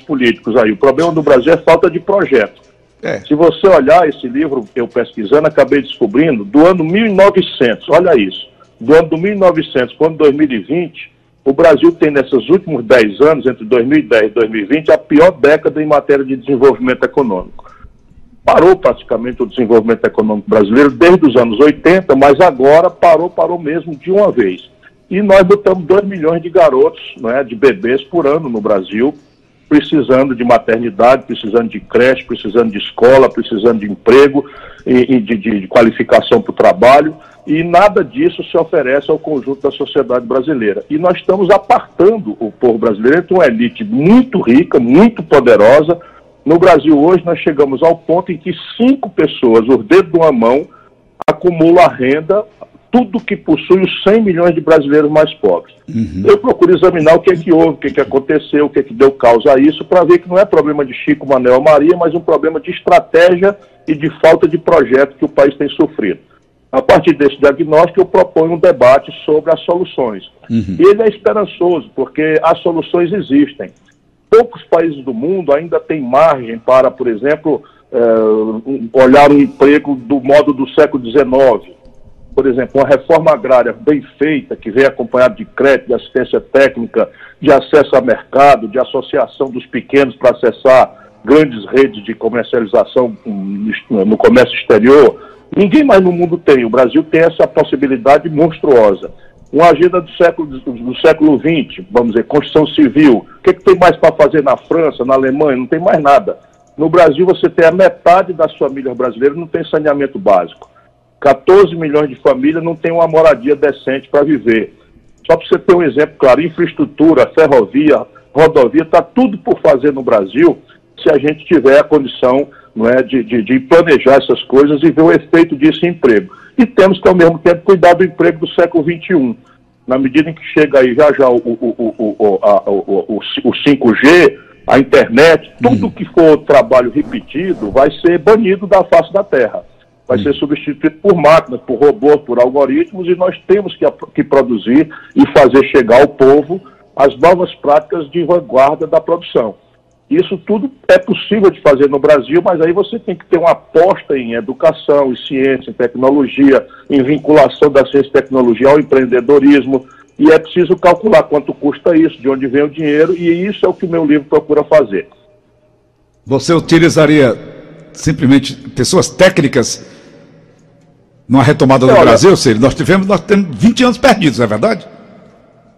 políticos aí. O problema do Brasil é falta de projeto. É. Se você olhar esse livro, eu pesquisando, acabei descobrindo, do ano 1900, olha isso, do ano do 1900 para o ano 2020, o Brasil tem nesses últimos 10 anos, entre 2010 e 2020, a pior década em matéria de desenvolvimento econômico. Parou praticamente o desenvolvimento econômico brasileiro desde os anos 80, mas agora parou, parou mesmo de uma vez. E nós botamos 2 milhões de garotos, né, de bebês por ano no Brasil, precisando de maternidade, precisando de creche, precisando de escola, precisando de emprego e, e de, de, qualificação para o trabalho, e nada disso se oferece ao conjunto da sociedade brasileira. E nós estamos apartando o povo brasileiro entre uma elite muito rica, muito poderosa. No Brasil hoje nós chegamos ao ponto em que cinco pessoas, os dedos de uma mão, acumulam a renda tudo que possui os 100 milhões de brasileiros mais pobres. Uhum. Eu procuro examinar o que é que houve, o que é que aconteceu, o que é que deu causa a isso, para ver que não é problema de Chico, Manuel Maria, mas um problema de estratégia e de falta de projeto que o país tem sofrido. A partir desse diagnóstico, eu proponho um debate sobre as soluções. Uhum. E ele é esperançoso, porque as soluções existem. Poucos países do mundo ainda têm margem para, por exemplo, é, olhar o emprego do modo do século XIX por exemplo, uma reforma agrária bem feita, que vem acompanhada de crédito, de assistência técnica, de acesso a mercado, de associação dos pequenos para acessar grandes redes de comercialização no comércio exterior, ninguém mais no mundo tem. O Brasil tem essa possibilidade monstruosa. Uma agenda do século, do século XX, vamos dizer, construção civil. O que, é que tem mais para fazer na França, na Alemanha? Não tem mais nada. No Brasil, você tem a metade das famílias brasileiras não tem saneamento básico. 14 milhões de famílias não têm uma moradia decente para viver. Só para você ter um exemplo claro, infraestrutura, ferrovia, rodovia, está tudo por fazer no Brasil se a gente tiver a condição não é, de, de, de, planejar essas coisas e ver o efeito disso em emprego. E temos que, ao mesmo tempo, cuidar do emprego do século XXI. Na medida em que chega aí já já o, o, o, a, o, o 5G, a internet, tudo que for trabalho repetido vai ser banido da face da terra vai ser substituído por máquinas, por robôs, por algoritmos, e nós temos que, que produzir e fazer chegar ao povo as novas práticas de vanguarda da produção. Isso tudo é possível de fazer no Brasil, mas aí você tem que ter uma aposta em educação, em ciência, em tecnologia, em vinculação da ciência e tecnologia ao empreendedorismo, e é preciso calcular quanto custa isso, de onde vem o dinheiro, e isso é o que o meu livro procura fazer. Você utilizaria simplesmente pessoas técnicas numa retomada do Olha, Brasil, Ciro? Nós tivemos, nós temos 20 anos perdidos, é verdade?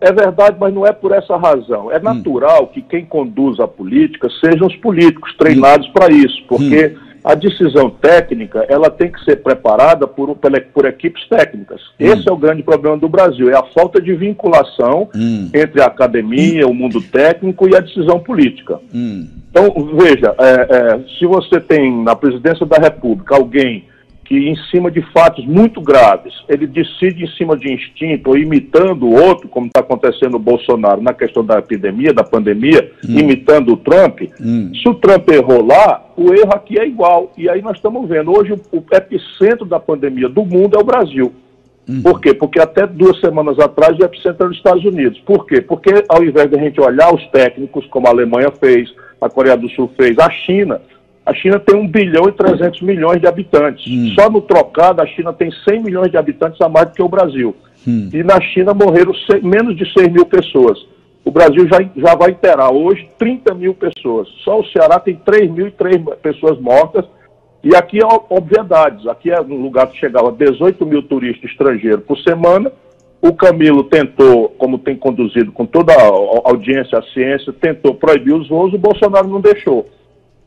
É verdade, mas não é por essa razão. É hum. natural hum. que quem conduz a política sejam os políticos treinados hum. para isso, porque hum. a decisão técnica ela tem que ser preparada por, por, por equipes técnicas. Hum. Esse é o grande problema do Brasil, é a falta de vinculação hum. entre a academia, o mundo técnico e a decisão política. Então, veja, é, é, se você tem na presidência da República alguém que em cima de fatos muito graves, ele decide em cima de instinto ou imitando o outro, como está acontecendo no Bolsonaro na questão da epidemia, da pandemia, hum. imitando o Trump, hum. se o Trump errou lá, o erro aqui é igual. E aí nós estamos vendo, hoje o epicentro da pandemia do mundo é o Brasil. Hum. Por quê? Porque até duas semanas atrás o epicentro era os Estados Unidos. Por quê? Porque ao invés de a gente olhar os técnicos, como a Alemanha fez, a Coreia do Sul fez, a China a China tem 1 bilhão e 300 milhões de habitantes. Hum. Só no trocado, a China tem 100 milhões de habitantes a mais do que o Brasil. Hum. E na China morreram menos de 6 mil pessoas. O Brasil já, já vai interar hoje 30 mil pessoas. Só o Ceará tem 3 mil e 3 pessoas mortas. E aqui é obviedades. Aqui é um lugar que chegava a 18 mil turistas estrangeiros por semana. O Camilo tentou, como tem conduzido com toda a audiência, a ciência, tentou proibir os voos, o Bolsonaro não deixou.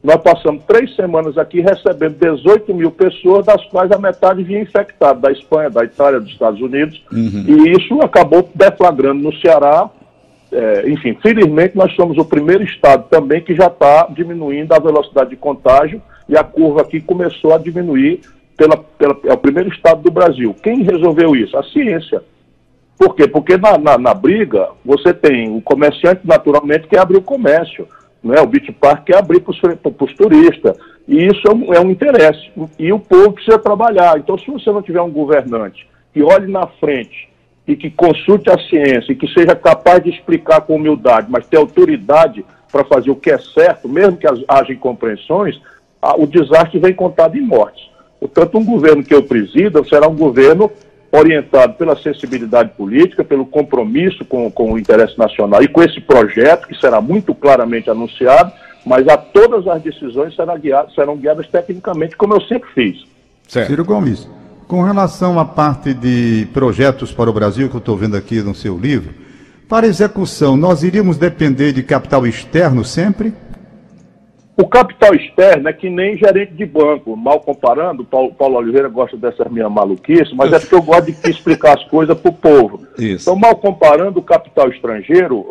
Nós passamos três semanas aqui recebendo 18 mil pessoas, das quais a metade vinha infectada, da Espanha, da Itália, dos Estados Unidos, uhum. e isso acabou deflagrando no Ceará. É, enfim, felizmente nós somos o primeiro estado também que já está diminuindo a velocidade de contágio e a curva aqui começou a diminuir pela, pela, é o primeiro estado do Brasil. Quem resolveu isso? A ciência. Por quê? Porque na, na, na briga você tem o comerciante naturalmente que abre o comércio né? o Beach Park quer abrir para os turistas. E isso é um, é um interesse. E o povo precisa trabalhar. Então, se você não tiver um governante que olhe na frente e que consulte a ciência e que seja capaz de explicar com humildade, mas ter autoridade para fazer o que é certo, mesmo que haja incompreensões, o desastre vem contado em mortes. Portanto, um governo que eu presido será um governo orientado pela sensibilidade política, pelo compromisso com, com o interesse nacional e com esse projeto, que será muito claramente anunciado, mas a todas as decisões serão guiadas, serão guiadas tecnicamente, como eu sempre fiz. Certo. Ciro Gomes, com relação à parte de projetos para o Brasil, que eu estou vendo aqui no seu livro, para execução, nós iríamos depender de capital externo sempre? O capital externo é que nem gerente de banco, mal comparando, Paulo, Paulo Oliveira gosta dessas minhas maluquices, mas é porque eu gosto de explicar as coisas para o povo. Isso. Então, mal comparando, o capital estrangeiro,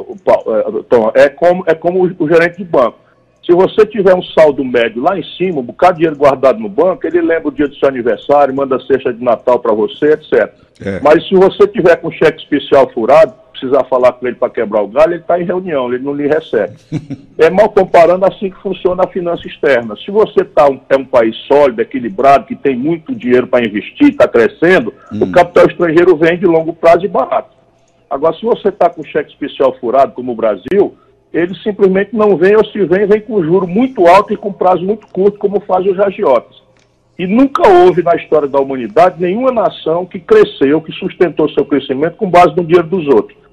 é, é como, é como o gerente de banco. Se você tiver um saldo médio lá em cima, um bocado de dinheiro guardado no banco, ele lembra o dia do seu aniversário, manda cesta de Natal para você, etc. É. Mas se você tiver com cheque especial furado, precisar falar com ele para quebrar o galho, ele está em reunião, ele não lhe recebe. é mal comparando assim que funciona a finança externa. Se você tá um, é um país sólido, equilibrado, que tem muito dinheiro para investir, está crescendo, hum. o capital estrangeiro vem de longo prazo e barato. Agora, se você está com cheque especial furado, como o Brasil, ele simplesmente não vem, ou se vem, vem com juro muito alto e com prazo muito curto, como fazem os agiotas. E nunca houve na história da humanidade nenhuma nação que cresceu, que sustentou seu crescimento com base no dinheiro dos outros.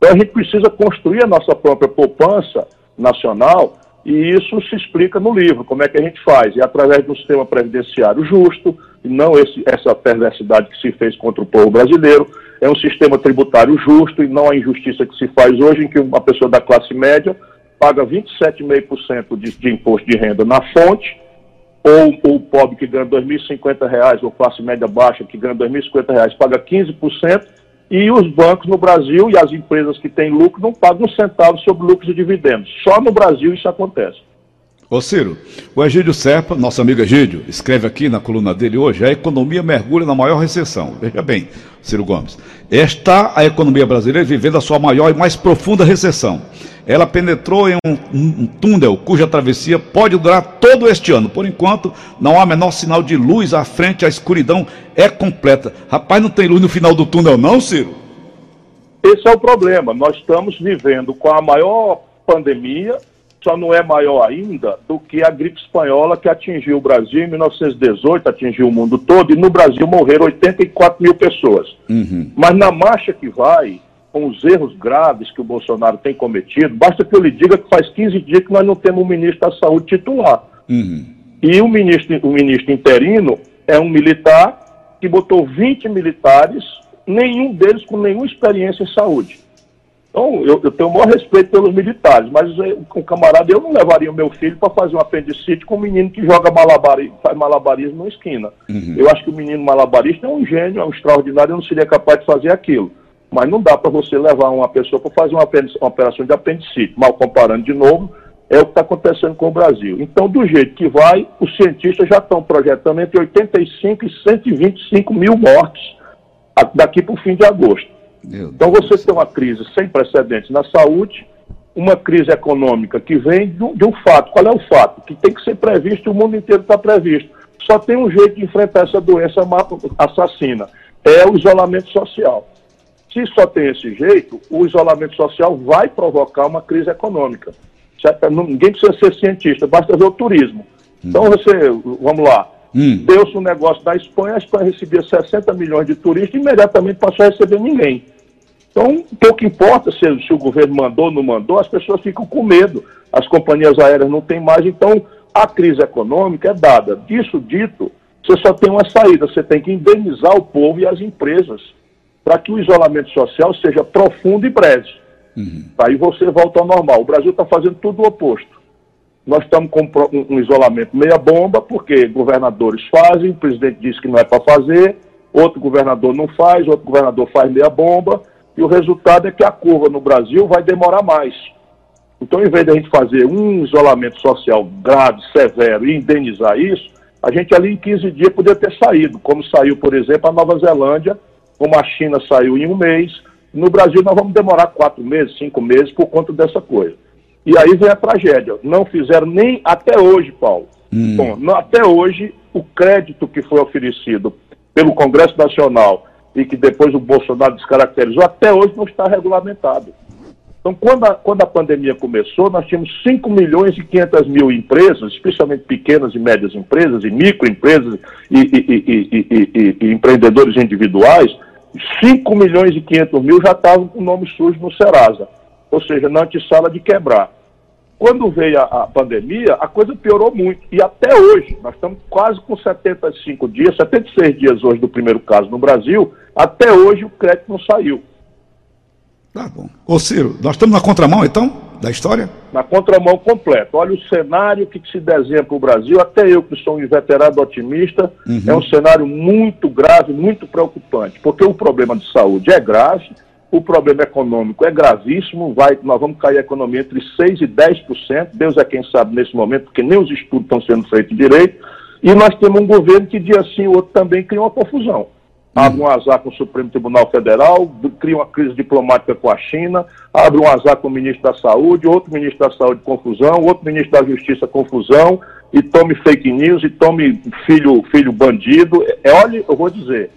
Então a gente precisa construir a nossa própria poupança nacional e isso se explica no livro, como é que a gente faz. E através de um sistema previdenciário justo, e não esse, essa perversidade que se fez contra o povo brasileiro, é um sistema tributário justo e não a injustiça que se faz hoje, em que uma pessoa da classe média paga 27,5% de, de imposto de renda na fonte, ou, o pobre que ganha R$ 2.050, ou classe média baixa que ganha R$ 2.050, paga 15%, e os bancos no Brasil e as empresas que têm lucro não pagam um centavo sobre lucros e dividendos. Só no Brasil isso acontece. Ô Ciro, o Egídio Serpa, nosso amigo Egídio, escreve aqui na coluna dele hoje, a economia mergulha na maior recessão. Veja bem, Ciro Gomes, está a economia brasileira vivendo a sua maior e mais profunda recessão. Ela penetrou em um, um, túnel cuja travessia pode durar todo este ano. Por enquanto, não há menor sinal de luz à frente, a escuridão é completa. Rapaz, não tem luz no final do túnel, não, Ciro? Esse é o problema. Nós estamos vivendo com a maior pandemia, só não é maior ainda do que a gripe espanhola que atingiu o Brasil em 1918, atingiu o mundo todo, e no Brasil morreram 84 mil pessoas. Uhum. Mas na marcha que vai, com os erros graves que o Bolsonaro tem cometido, basta que eu lhe diga que faz 15 dias que nós não temos um ministro da saúde titular. Uhum. E o ministro, o ministro interino é um militar que botou 20 militares, nenhum deles com nenhuma experiência em saúde. Então, eu, eu tenho o maior respeito pelos militares, mas com camarada, eu não levaria o meu filho para fazer um apendicite com um menino que joga malabarismo, faz malabarismo na esquina. Uhum. Eu acho que o menino malabarista é um gênio, é um extraordinário, eu não seria capaz de fazer aquilo. Mas não dá para você levar uma pessoa para fazer uma, uma operação de apendicite. Mal comparando de novo, é o que está acontecendo com o Brasil. Então, do jeito que vai, os cientistas já estão projetando entre 85 e 125 mil mortes daqui para o fim de agosto. Então, você tem uma crise sem precedentes na saúde, uma crise econômica que vem de, de um fato. Qual é o fato? Que tem que ser previsto e o mundo inteiro está previsto. Só tem um jeito de enfrentar essa doença assassina: é o isolamento social. Se só tem esse jeito, o isolamento social vai provocar uma crise econômica. Certo? Ninguém precisa ser cientista, basta ver o turismo. Então você, vamos lá, hum. deu-se um negócio da Espanha, a Espanha recebia 60 milhões de turistas e imediatamente passou a receber ninguém. Então, pouco importa se, se o governo mandou ou não mandou, as pessoas ficam com medo, as companhias aéreas não têm mais, então a crise econômica é dada. Disso dito, você só tem uma saída, você tem que indenizar o povo e as empresas para que o isolamento social seja profundo e breve. Uhum. Aí você volta ao normal. O Brasil está fazendo tudo o oposto. Nós estamos com um isolamento meia bomba, porque governadores fazem, o presidente diz que não é para fazer, outro governador não faz, outro governador faz meia bomba, e o resultado é que a curva no Brasil vai demorar mais. Então, em vez de a gente fazer um isolamento social grave, severo e indenizar isso, a gente ali em 15 dias poderia ter saído, como saiu, por exemplo, a Nova Zelândia, como a China saiu em um mês, no Brasil nós vamos demorar quatro meses, cinco meses por conta dessa coisa. E aí vem a tragédia. Não fizeram nem até hoje, Paulo. Hum. Bom, não, até hoje, o crédito que foi oferecido pelo Congresso Nacional e que depois o Bolsonaro descaracterizou, até hoje não está regulamentado. Então, quando a, quando a pandemia começou, nós tínhamos 5 milhões e 500 mil empresas, especialmente pequenas e médias empresas, e microempresas e, e, e, e empreendedores individuais, 5 milhões e 500 mil já estavam com o nome sujo no Serasa, ou seja, na antessala de quebrar. Quando veio a, a, pandemia, a coisa piorou muito. E até hoje, nós estamos quase com 75 dias, 76 dias hoje do primeiro caso no Brasil, até hoje o crédito não saiu. Tá bom. Ô Ciro, nós estamos na contramão então da história? Na contramão completa. Olha o cenário que se desenha para o Brasil, até eu que sou um inveterado otimista, uhum. é um cenário muito grave, muito preocupante, porque o problema de saúde é grave, o problema econômico é gravíssimo, vai, nós vamos cair a economia entre 6% e 10%, Deus é quem sabe nesse momento, porque nem os estudos estão sendo feitos direito, e nós temos um governo que dia sim o outro também cria uma confusão. Abre um azar com o Supremo Tribunal Federal, cria uma crise diplomática com a China, abre um azar com o ministro da Saúde, outro ministro da Saúde confusão, outro ministro da Justiça confusão, e tome fake news, e tome filho, filho bandido. É, olha, eu vou dizer,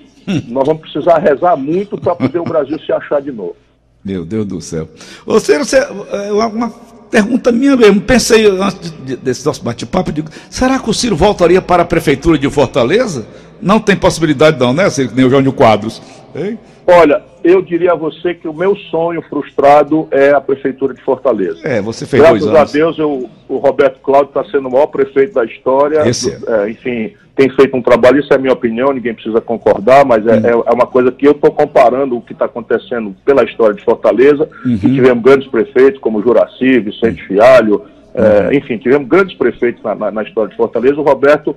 nós vamos precisar rezar muito para poder o Brasil se achar de novo. Meu Deus do céu. Ô, Ciro, você, é, uma pergunta minha mesmo. Pensei antes desse nosso bate-papo, digo, será que o Ciro voltaria para a prefeitura de Fortaleza? Não tem possibilidade não, né, Ciro? Nem o Jânio Quadros. Hein? Olha, eu diria a você que o meu sonho frustrado é a Prefeitura de Fortaleza. É, você fez Graças dois anos. a Deus, eu, o Roberto Cláudio está sendo o maior prefeito da história. Esse é. É, enfim, tem feito um trabalho, isso é a minha opinião, ninguém precisa concordar, mas é, uhum. é uma coisa que eu estou comparando o que está acontecendo pela história de Fortaleza, uhum. que tivemos grandes prefeitos como Juraci, Vicente uhum. Fialho, é, enfim, tivemos grandes prefeitos na, na, na história de Fortaleza. O Roberto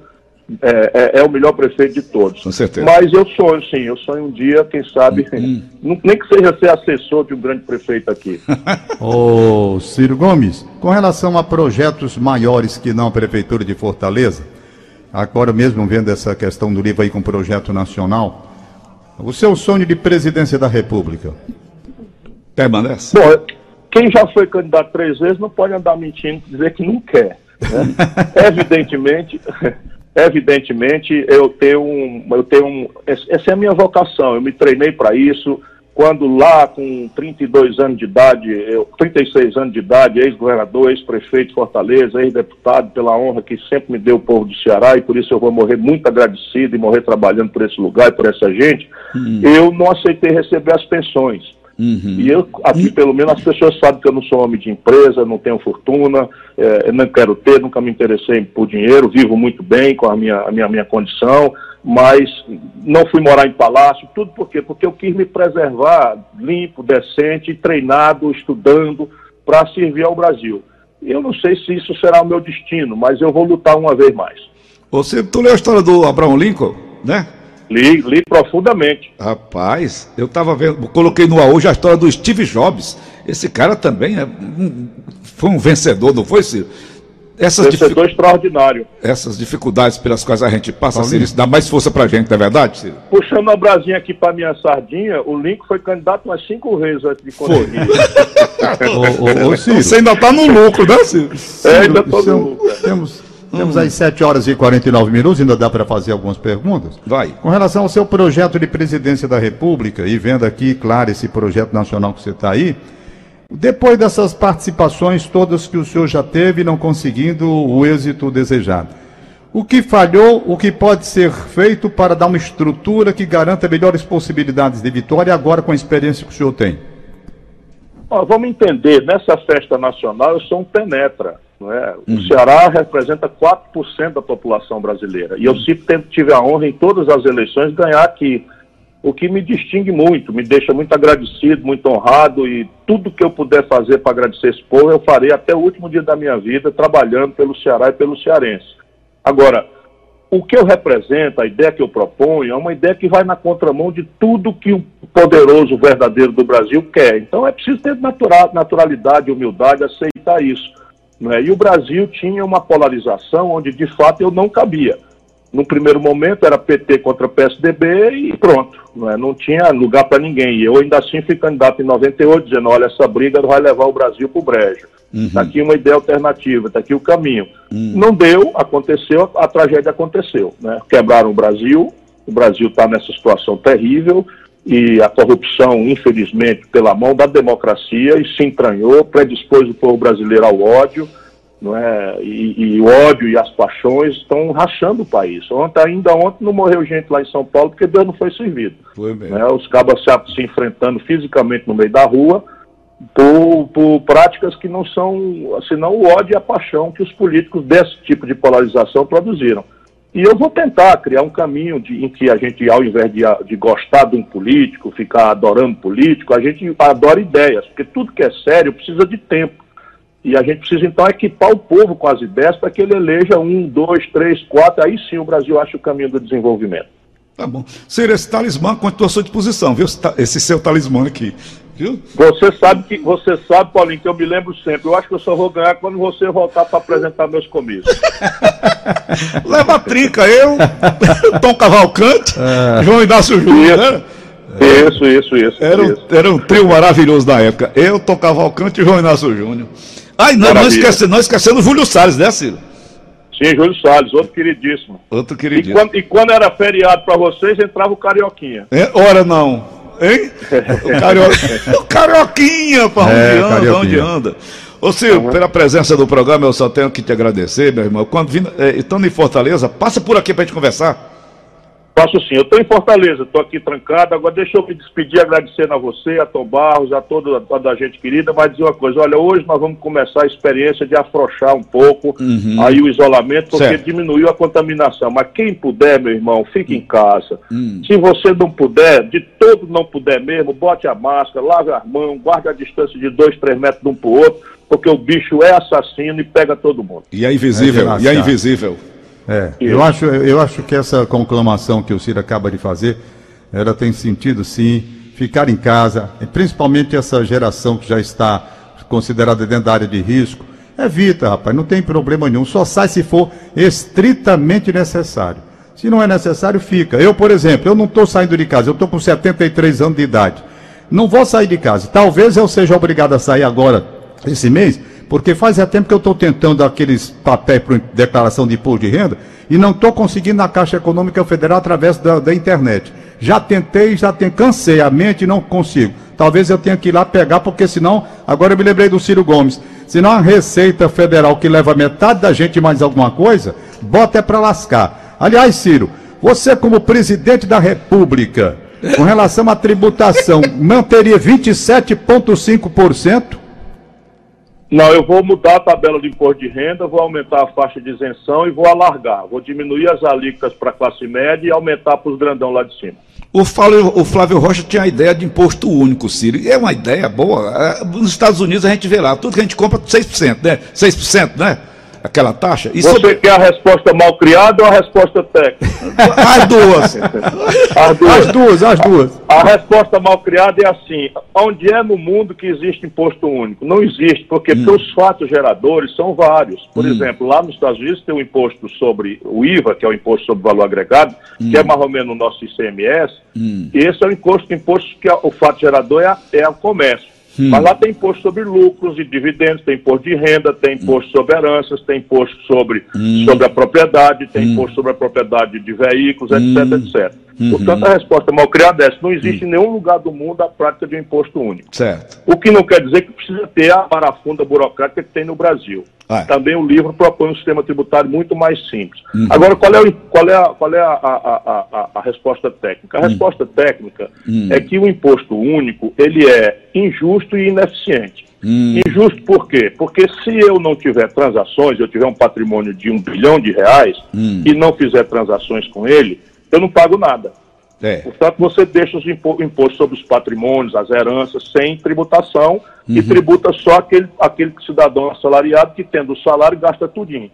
é, é, é, o melhor prefeito de todos. Com certeza. Mas eu sonho, sim, eu sonho um dia, quem sabe, hum. nem que seja ser assessor de um grande prefeito aqui. Ô Ciro Gomes, com relação a projetos maiores que não a Prefeitura de Fortaleza, agora mesmo vendo essa questão do livro aí com projeto nacional, o seu sonho de presidência da República? Permanece? Bom, quem já foi candidato três vezes não pode andar mentindo e dizer que não quer. Né? Evidentemente. Evidentemente, eu tenho um, eu tenho um, essa é a minha vocação. Eu me treinei para isso. Quando lá com 32 anos de idade, eu, 36 anos de idade, ex-governador, ex-prefeito de Fortaleza, ex-deputado, pela honra que sempre me deu o povo do Ceará, e por isso eu vou morrer muito agradecido e morrer trabalhando por esse lugar e por essa gente, hum. eu não aceitei receber as pensões. Uhum. E eu, aqui pelo menos, as pessoas sabem que eu não sou homem de empresa, não tenho fortuna, é, não quero ter, nunca me interessei por dinheiro, vivo muito bem com a minha, a minha, minha condição, mas não fui morar em palácio, tudo por quê? Porque eu quis me preservar limpo, decente, treinado, estudando, para servir ao Brasil. Eu não sei se isso será o meu destino, mas eu vou lutar uma vez mais. Você, tu leu a história do Abraão Lincoln, né? Li, li profundamente. Rapaz, eu estava vendo, coloquei no hoje a história do Steve Jobs. Esse cara também é um, foi um vencedor, não foi, Ciro? Essas vencedor dific... extraordinário. Essas dificuldades pelas quais a gente passa, Ciro, isso dá mais força pra gente, não é verdade, Ciro? Puxando a brasinha aqui pra minha sardinha, o Lincoln foi candidato umas cinco vezes antes de conseguir. ô, ô, ô, Ciro. Você ainda está no lucro, né, Ciro? É, ainda tô no lucro. Temos temos aí 7 horas e 49 minutos, ainda dá para fazer algumas perguntas. Vai. Com relação ao seu projeto de presidência da República, e vendo aqui, claro, esse projeto nacional que você está aí, depois dessas participações todas que o senhor já teve, não conseguindo o êxito desejado, o que falhou, o que pode ser feito para dar uma estrutura que garanta melhores possibilidades de vitória agora com a experiência que o senhor tem? vamos entender, nessa festa nacional eu sou um penetra. Não é? Uhum. O Ceará representa 4% da população brasileira. E eu sempre tive a honra em todas as eleições ganhar aqui. O que me distingue muito, me deixa muito agradecido, muito honrado e tudo que eu puder fazer para agradecer esse povo, eu farei até o último dia da minha vida, trabalhando pelo Ceará e pelo cearense. Agora, o que eu represento, a ideia que eu proponho, é uma ideia que vai na contramão de tudo que o poderoso verdadeiro do Brasil quer. Então é preciso ter naturalidade, humildade, aceitar isso. Né? E o Brasil tinha uma polarização onde, de fato, eu não cabia. No primeiro momento era PT contra PSDB e pronto, não, é? não tinha lugar para ninguém. E eu ainda assim fui candidato em 98, dizendo: olha, essa briga vai levar o Brasil para o brejo. Está uhum. aqui uma ideia alternativa, está aqui o caminho. Uhum. Não deu, aconteceu, a tragédia aconteceu. Né? Quebraram o Brasil, o Brasil está nessa situação terrível, e a corrupção, infelizmente, pela mão da democracia e se entranhou, predispôs o povo brasileiro ao ódio, não é? E, e, o ódio e as paixões estão rachando o país. Ontem, ainda ontem não morreu gente lá em São Paulo porque Deus não foi servido. Foi mesmo. Né? Os cabas se, se enfrentando fisicamente no meio da rua por, por práticas que não são, senão o ódio e a paixão que os políticos desse tipo de polarização produziram. E eu vou tentar criar um caminho de, em que a gente, ao invés de, de gostar de um político, ficar adorando político, a gente adora ideias, porque tudo que é sério precisa de tempo. E a gente precisa, então, equipar o povo com as ideias para que ele eleja um, dois, três, quatro, aí sim o Brasil acha o caminho do desenvolvimento. Tá bom. Ser esse talismã continua à sua disposição, viu? Esse seu talismã aqui. Viu? Você sabe que você sabe, Paulinho, que eu me lembro sempre. Eu acho que eu só vou ganhar quando você voltar para apresentar meus comícios. Leva a trinca, eu, Tom Cavalcante, é. João Inácio Júnior, né? Isso, isso, isso. Era, isso. era um trio maravilhoso da época. Eu, Tom Cavalcante e João Inácio Júnior. Ai, não, não esquecendo, não esquecendo o Júlio Salles, né, Ciro? Sim, Júlio Salles, outro queridíssimo. Outro queridíssimo. E quando, e quando era feriado para vocês, entrava o Carioquinha. É, ora não. Hein? O, cario... o Carioquinha, para onde é, anda, onde anda. Ô Ciro, uhum. pela presença do programa, eu só tenho que te agradecer, meu irmão. Quando vindo, é, estando em Fortaleza, passa por aqui para a gente conversar. Faço sim. Eu estou em Fortaleza, estou aqui trancado. Agora deixa eu me despedir agradecendo a você, a Tom Barros, a toda, a toda a gente querida, mas dizer uma coisa, olha, hoje nós vamos começar a experiência de afrouxar um pouco uhum. aí o isolamento, porque certo. diminuiu a contaminação. Mas quem puder, meu irmão, fique em casa. Uhum. Se você não puder, de todo não puder mesmo, bote a máscara, lave as mãos, guarde a distância de dois, três metros de um para o outro, porque o bicho é assassino e pega todo mundo. E é invisível, é e é invisível. É, eu acho, eu acho que essa conclamação que o Ciro acaba de fazer, ela tem sentido sim, ficar em casa, principalmente essa geração que já está considerada dentro da área de risco, evita, rapaz, não tem problema nenhum, só sai se for estritamente necessário. Se não é necessário, fica. Eu, por exemplo, eu não estou saindo de casa, eu estou com 73 anos de idade. Não vou sair de casa. Talvez eu seja obrigado a sair agora, esse mês, porque faz é tempo que eu estou tentando aqueles papéis para declaração de imposto de renda e não estou conseguindo na Caixa Econômica Federal através da, da internet. Já tentei, já tem, cansei a mente e não consigo. Talvez eu tenha que ir lá pegar, porque senão, agora eu me lembrei do Ciro Gomes, senão a Receita Federal que leva metade da gente mais alguma coisa, bota é para lascar. Aliás, Ciro, você como presidente da República, com relação à tributação, manteria 27,5%? Não, eu vou mudar a tabela de imposto de renda, vou aumentar a faixa de isenção e vou alargar. Vou diminuir as alíquotas para a classe média e aumentar para os grandão lá de cima. O Flávio, o Flávio Rocha tinha a ideia de imposto único, Ciro. É uma ideia boa. É, nos Estados Unidos a gente vê lá, tudo que a gente compra 6%, né? 6%, né? Aquela taxa. E Você sobre... quer a resposta mal criada ou a resposta técnica? as duas. as duas. As duas, as duas. A, a, resposta mal criada é assim: onde é no mundo que existe imposto único? Não existe, porque, hum. os fatos geradores são vários. Por hum. exemplo, lá nos Estados Unidos tem o imposto sobre o IVA, que é o imposto sobre valor agregado, hum. que é mais ou menos o nosso ICMS. Hum. E esse é o imposto, imposto que é, o fato gerador é, a, é o comércio. Hum. Mas lá tem imposto sobre lucros e dividendos, tem imposto de renda, tem imposto hum. sobre heranças, tem imposto sobre, hum. sobre a propriedade, tem hum. imposto sobre a propriedade de veículos, etc, hum. etc. Uhum. Portanto, a resposta mal criada é essa. Não existe em nenhum lugar do mundo a prática de um imposto único. Certo. O que não quer dizer que precisa ter a parafunda burocrática que tem no Brasil. Ah. Também o livro propõe um sistema tributário muito mais simples. Uhum. Agora, qual é, o, qual é, a, qual é a, a, a, a resposta técnica? A uhum. resposta técnica uhum. é que o imposto único ele é injusto e ineficiente. Uhum. Injusto por quê? Porque se eu não tiver transações, eu tiver um patrimônio de um bilhão de reais uhum. e não fizer transações com ele, eu não pago nada. É. Portanto, você deixa os impostos sobre os patrimônios, as heranças, sem tributação uhum. e tributa só aquele, aquele cidadão assalariado que, tendo o salário, gasta tudinho.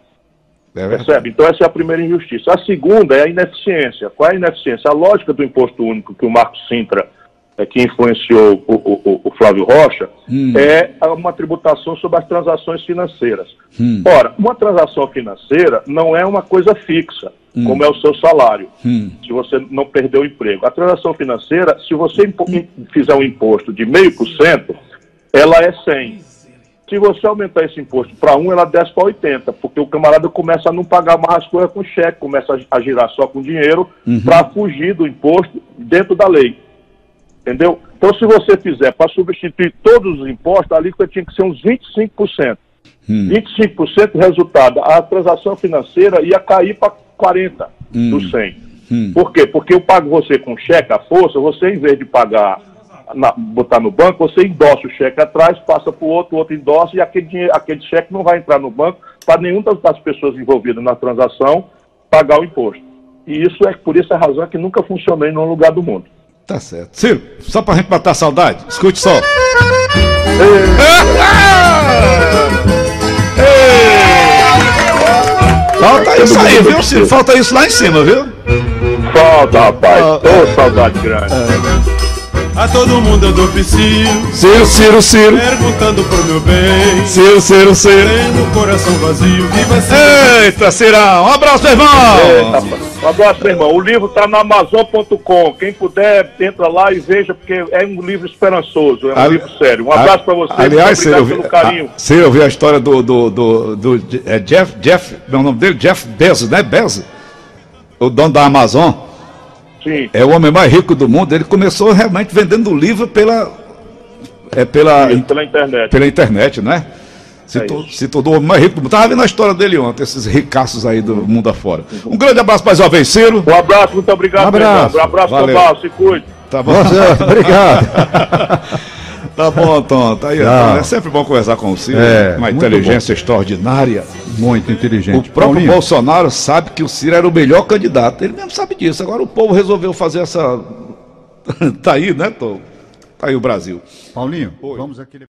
É Percebe? Então, essa é a primeira injustiça. A segunda é a ineficiência. Qual é a ineficiência? A lógica do imposto único que o Marco Sintra, é, que influenciou o, o, o Flávio Rocha, hum. é uma tributação sobre as transações financeiras. Hum. Ora, uma transação financeira não é uma coisa fixa hum. como é o seu salário, hum. se você não perder o emprego. A transação financeira, se você fizer um imposto de meio por cento, ela é 100. Se você aumentar esse imposto para 1, ela desce para 80, porque o camarada começa a não pagar mais as coisas com cheque, começa a girar só com dinheiro uhum. para fugir do imposto dentro da lei. Entendeu? Então, se você fizer para substituir todos os impostos, a alíquota tinha que ser uns 25%. Hum. 25% resultado, a transação financeira ia cair para 40% hum. do 100%. Hum. Por quê? Porque eu pago você com cheque à força, você em vez de pagar, na, botar no banco, você endossa o cheque atrás, passa para o outro, o outro endossa e aquele, dinheiro, aquele cheque não vai entrar no banco para nenhuma das pessoas envolvidas na transação pagar o imposto. E isso é por essa razão que nunca funcionou em nenhum lugar do mundo. Tá certo. Ciro, só para a gente matar a saudade, escute só. Falta isso aí, viu, Ciro? Falta isso lá em cima, viu? Falta, rapaz. Ô, oh, saudade grande. A todo mundo eu dou psiu. Ciro, Ciro, Ciro. Perguntando pro meu bem. Ciro, Ciro, Ciro. Tendo o coração vazio. Viva Ciro. Eita, Cirão. Um abraço, meu irmão. Eita, um abraço, meu irmão. O livro tá na Amazon.com. Quem puder, entra lá e veja, porque é um livro esperançoso. É um Ali... livro sério. Um abraço para você. Aliás, Ciro, eu vi, carinho. A, história do, do, do, do é Jeff, Jeff, o nome dele? Jeff Bezos, né? Bezos? O dono da Amazon. Sim. É o homem mais rico do mundo. Ele começou realmente vendendo livro pela. É pela, Sim, pela internet. Pela internet, né? Se, é to, se todo o homem mais rico do mundo. Estava vendo a história dele ontem, esses ricaços aí do mundo afora. Um grande abraço mais uma vez, Ciro. Um abraço, muito obrigado. Um abraço. Um abraço, Valeu. se cuide. Tá bom. obrigado. Tá bom, Tom. Tá aí, é sempre bom conversar com o Ciro. É, uma inteligência bom. extraordinária. Muito inteligente. O próprio Paulinho. Bolsonaro sabe que o Ciro era o melhor candidato. Ele mesmo sabe disso. Agora o povo resolveu fazer essa. tá aí, né, Tom? Tá aí o Brasil. Paulinho, Oi. vamos aqui.